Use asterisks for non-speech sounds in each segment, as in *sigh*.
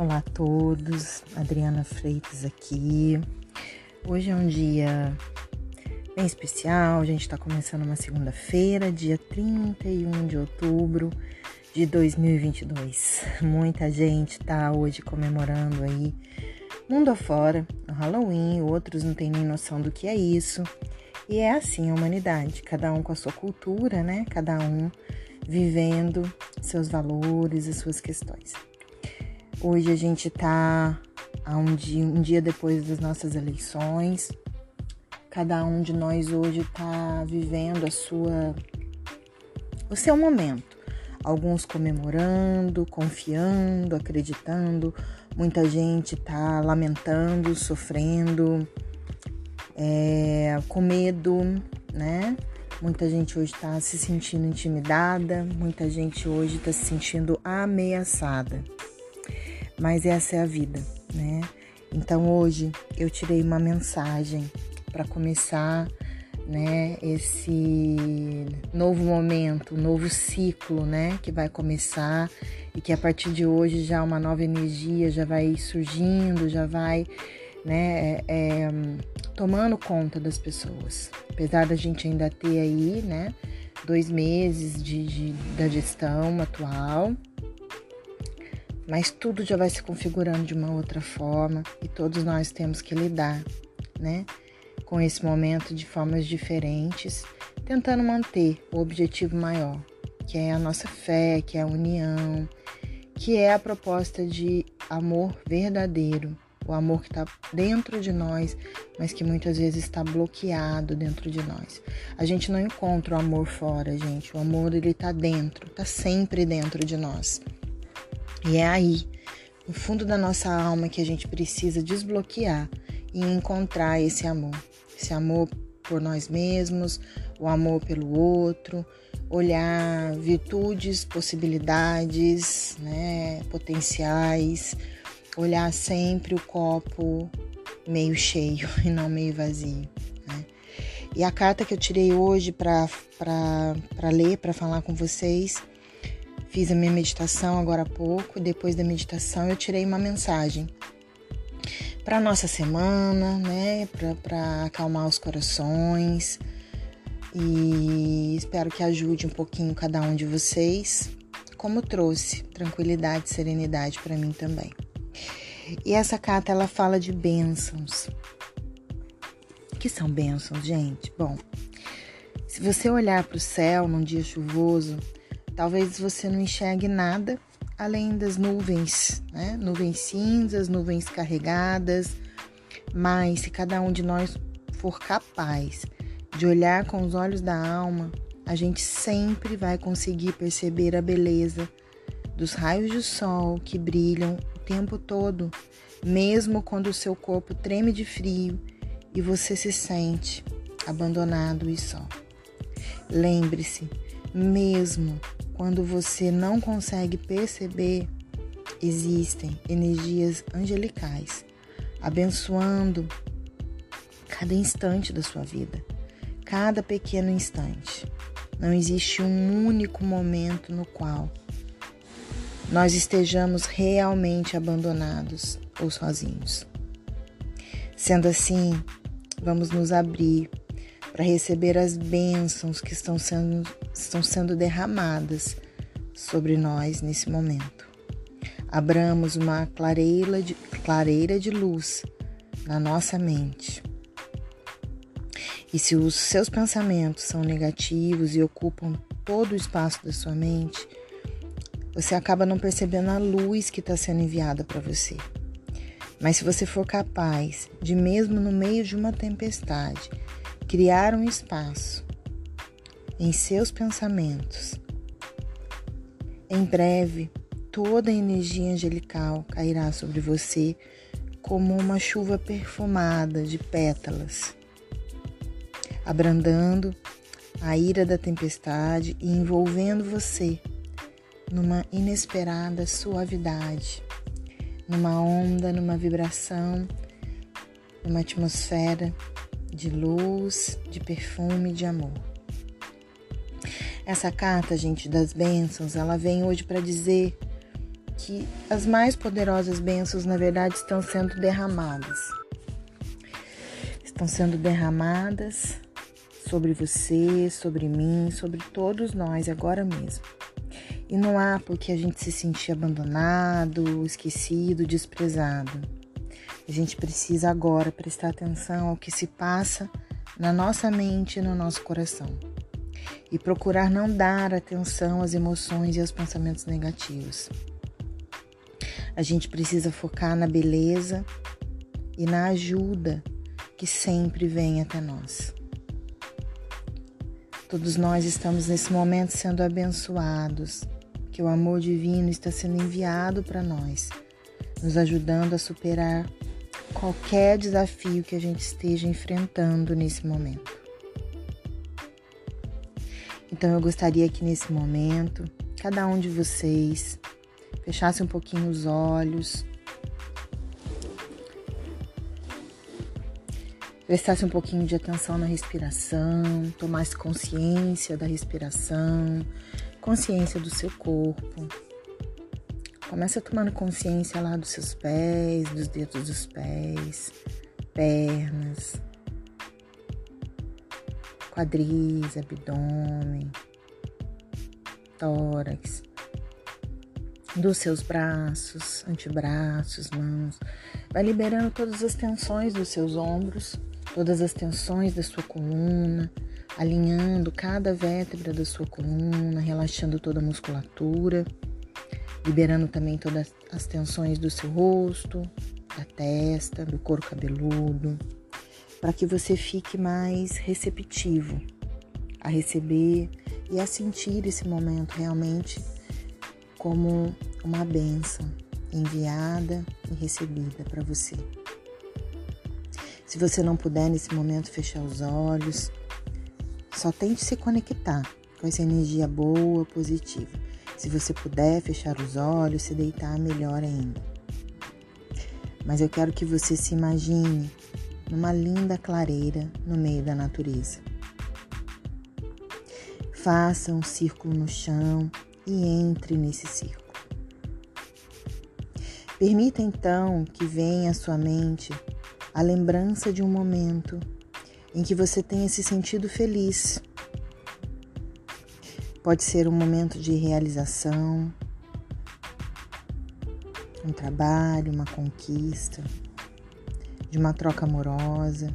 Olá a todos, Adriana Freitas aqui. Hoje é um dia bem especial, a gente está começando uma segunda-feira, dia 31 de outubro de 2022. Muita gente está hoje comemorando aí mundo afora, no Halloween, outros não têm nem noção do que é isso. E é assim a humanidade, cada um com a sua cultura, né? Cada um vivendo seus valores e suas questões. Hoje a gente está um dia, um dia depois das nossas eleições. Cada um de nós hoje está vivendo a sua, o seu momento. Alguns comemorando, confiando, acreditando. Muita gente está lamentando, sofrendo, é, com medo, né? Muita gente hoje está se sentindo intimidada, muita gente hoje está se sentindo ameaçada. Mas essa é a vida, né? Então hoje eu tirei uma mensagem para começar, né, esse novo momento, novo ciclo, né, que vai começar e que a partir de hoje já uma nova energia já vai surgindo, já vai, né, é, é, tomando conta das pessoas. Apesar da gente ainda ter aí, né, dois meses de, de, da gestão atual, mas tudo já vai se configurando de uma outra forma e todos nós temos que lidar, né, com esse momento de formas diferentes, tentando manter o objetivo maior, que é a nossa fé, que é a união, que é a proposta de amor verdadeiro o amor que está dentro de nós, mas que muitas vezes está bloqueado dentro de nós. A gente não encontra o amor fora, gente. O amor ele está dentro, está sempre dentro de nós. E é aí, no fundo da nossa alma, que a gente precisa desbloquear e encontrar esse amor. Esse amor por nós mesmos, o amor pelo outro, olhar virtudes, possibilidades, né, potenciais olhar sempre o copo meio cheio *laughs* e não meio vazio. Né? E a carta que eu tirei hoje para ler, para falar com vocês, fiz a minha meditação agora há pouco. Depois da meditação, eu tirei uma mensagem para nossa semana, né? Para acalmar os corações. E espero que ajude um pouquinho cada um de vocês, como trouxe tranquilidade e serenidade para mim também. E essa carta ela fala de bênçãos. O que são bênçãos, gente? Bom, se você olhar para o céu num dia chuvoso, talvez você não enxergue nada além das nuvens, né? Nuvens cinzas, nuvens carregadas. Mas se cada um de nós for capaz de olhar com os olhos da alma, a gente sempre vai conseguir perceber a beleza dos raios de sol que brilham tempo todo, mesmo quando o seu corpo treme de frio e você se sente abandonado e só. Lembre-se, mesmo quando você não consegue perceber, existem energias angelicais abençoando cada instante da sua vida, cada pequeno instante. Não existe um único momento no qual nós estejamos realmente abandonados ou sozinhos. Sendo assim, vamos nos abrir para receber as bênçãos que estão sendo, estão sendo derramadas sobre nós nesse momento. Abramos uma clareira de, clareira de luz na nossa mente. E se os seus pensamentos são negativos e ocupam todo o espaço da sua mente, você acaba não percebendo a luz que está sendo enviada para você. Mas se você for capaz de, mesmo no meio de uma tempestade, criar um espaço em seus pensamentos, em breve toda a energia angelical cairá sobre você como uma chuva perfumada de pétalas, abrandando a ira da tempestade e envolvendo você numa inesperada suavidade, numa onda, numa vibração, numa atmosfera de luz, de perfume, de amor. Essa carta, gente, das bênçãos, ela vem hoje para dizer que as mais poderosas bênçãos, na verdade, estão sendo derramadas. Estão sendo derramadas sobre você, sobre mim, sobre todos nós agora mesmo. E não há por que a gente se sentir abandonado, esquecido, desprezado. A gente precisa agora prestar atenção ao que se passa na nossa mente e no nosso coração e procurar não dar atenção às emoções e aos pensamentos negativos. A gente precisa focar na beleza e na ajuda que sempre vem até nós. Todos nós estamos nesse momento sendo abençoados, que o amor divino está sendo enviado para nós, nos ajudando a superar qualquer desafio que a gente esteja enfrentando nesse momento. Então eu gostaria que nesse momento, cada um de vocês fechasse um pouquinho os olhos, prestasse um pouquinho de atenção na respiração, tomasse consciência da respiração, consciência do seu corpo. Começa tomando consciência lá dos seus pés, dos dedos dos pés, pernas, quadris, abdômen, tórax, dos seus braços, antebraços, mãos. Vai liberando todas as tensões dos seus ombros, todas as tensões da sua coluna, alinhando cada vértebra da sua coluna, relaxando toda a musculatura, liberando também todas as tensões do seu rosto, da testa, do couro cabeludo para que você fique mais receptivo a receber e a sentir esse momento realmente como uma benção enviada e recebida para você. Se você não puder nesse momento fechar os olhos, só tente se conectar com essa energia boa, positiva. Se você puder fechar os olhos, se deitar melhor ainda. Mas eu quero que você se imagine numa linda clareira no meio da natureza. Faça um círculo no chão e entre nesse círculo. Permita então que venha à sua mente a lembrança de um momento em que você tenha se sentido feliz. Pode ser um momento de realização, um trabalho, uma conquista de uma troca amorosa,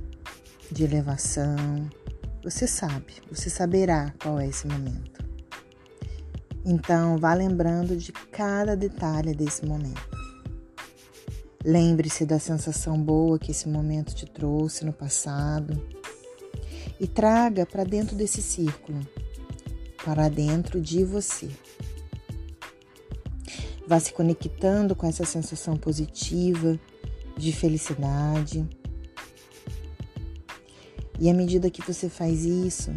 de elevação. Você sabe, você saberá qual é esse momento. Então, vá lembrando de cada detalhe desse momento. Lembre-se da sensação boa que esse momento te trouxe no passado e traga para dentro desse círculo, para dentro de você. Vá se conectando com essa sensação positiva de felicidade. E à medida que você faz isso,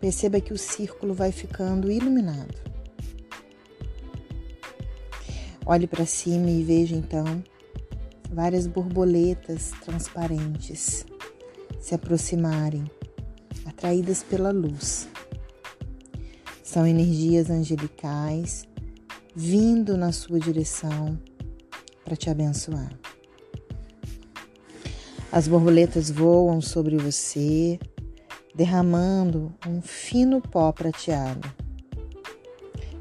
perceba que o círculo vai ficando iluminado. Olhe para cima e veja então várias borboletas transparentes se aproximarem, atraídas pela luz. São energias angelicais vindo na sua direção para te abençoar. As borboletas voam sobre você, derramando um fino pó prateado,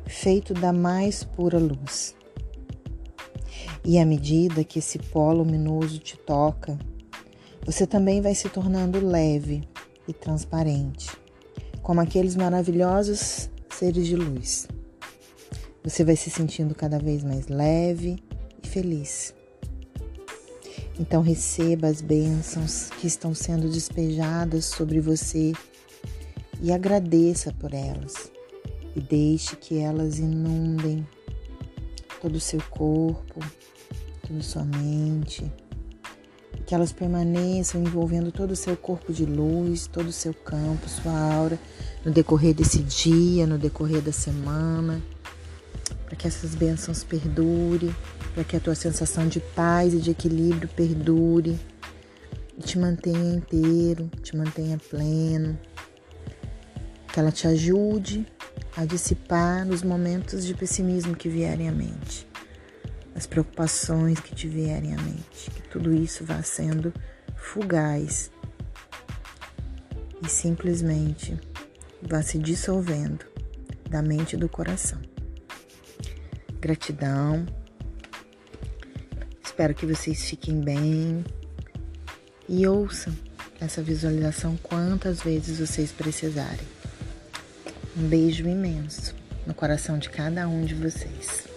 feito da mais pura luz. E à medida que esse pó luminoso te toca, você também vai se tornando leve e transparente, como aqueles maravilhosos seres de luz. Você vai se sentindo cada vez mais leve e feliz. Então receba as bênçãos que estão sendo despejadas sobre você e agradeça por elas. E deixe que elas inundem todo o seu corpo, toda a sua mente, que elas permaneçam envolvendo todo o seu corpo de luz, todo o seu campo, sua aura, no decorrer desse dia, no decorrer da semana, para que essas bênçãos perdurem para que a tua sensação de paz e de equilíbrio perdure e te mantenha inteiro, te mantenha pleno. Que ela te ajude a dissipar nos momentos de pessimismo que vierem à mente. as preocupações que te vierem à mente, que tudo isso vá sendo fugaz e simplesmente vá se dissolvendo da mente e do coração. Gratidão. Espero que vocês fiquem bem e ouçam essa visualização quantas vezes vocês precisarem. Um beijo imenso no coração de cada um de vocês.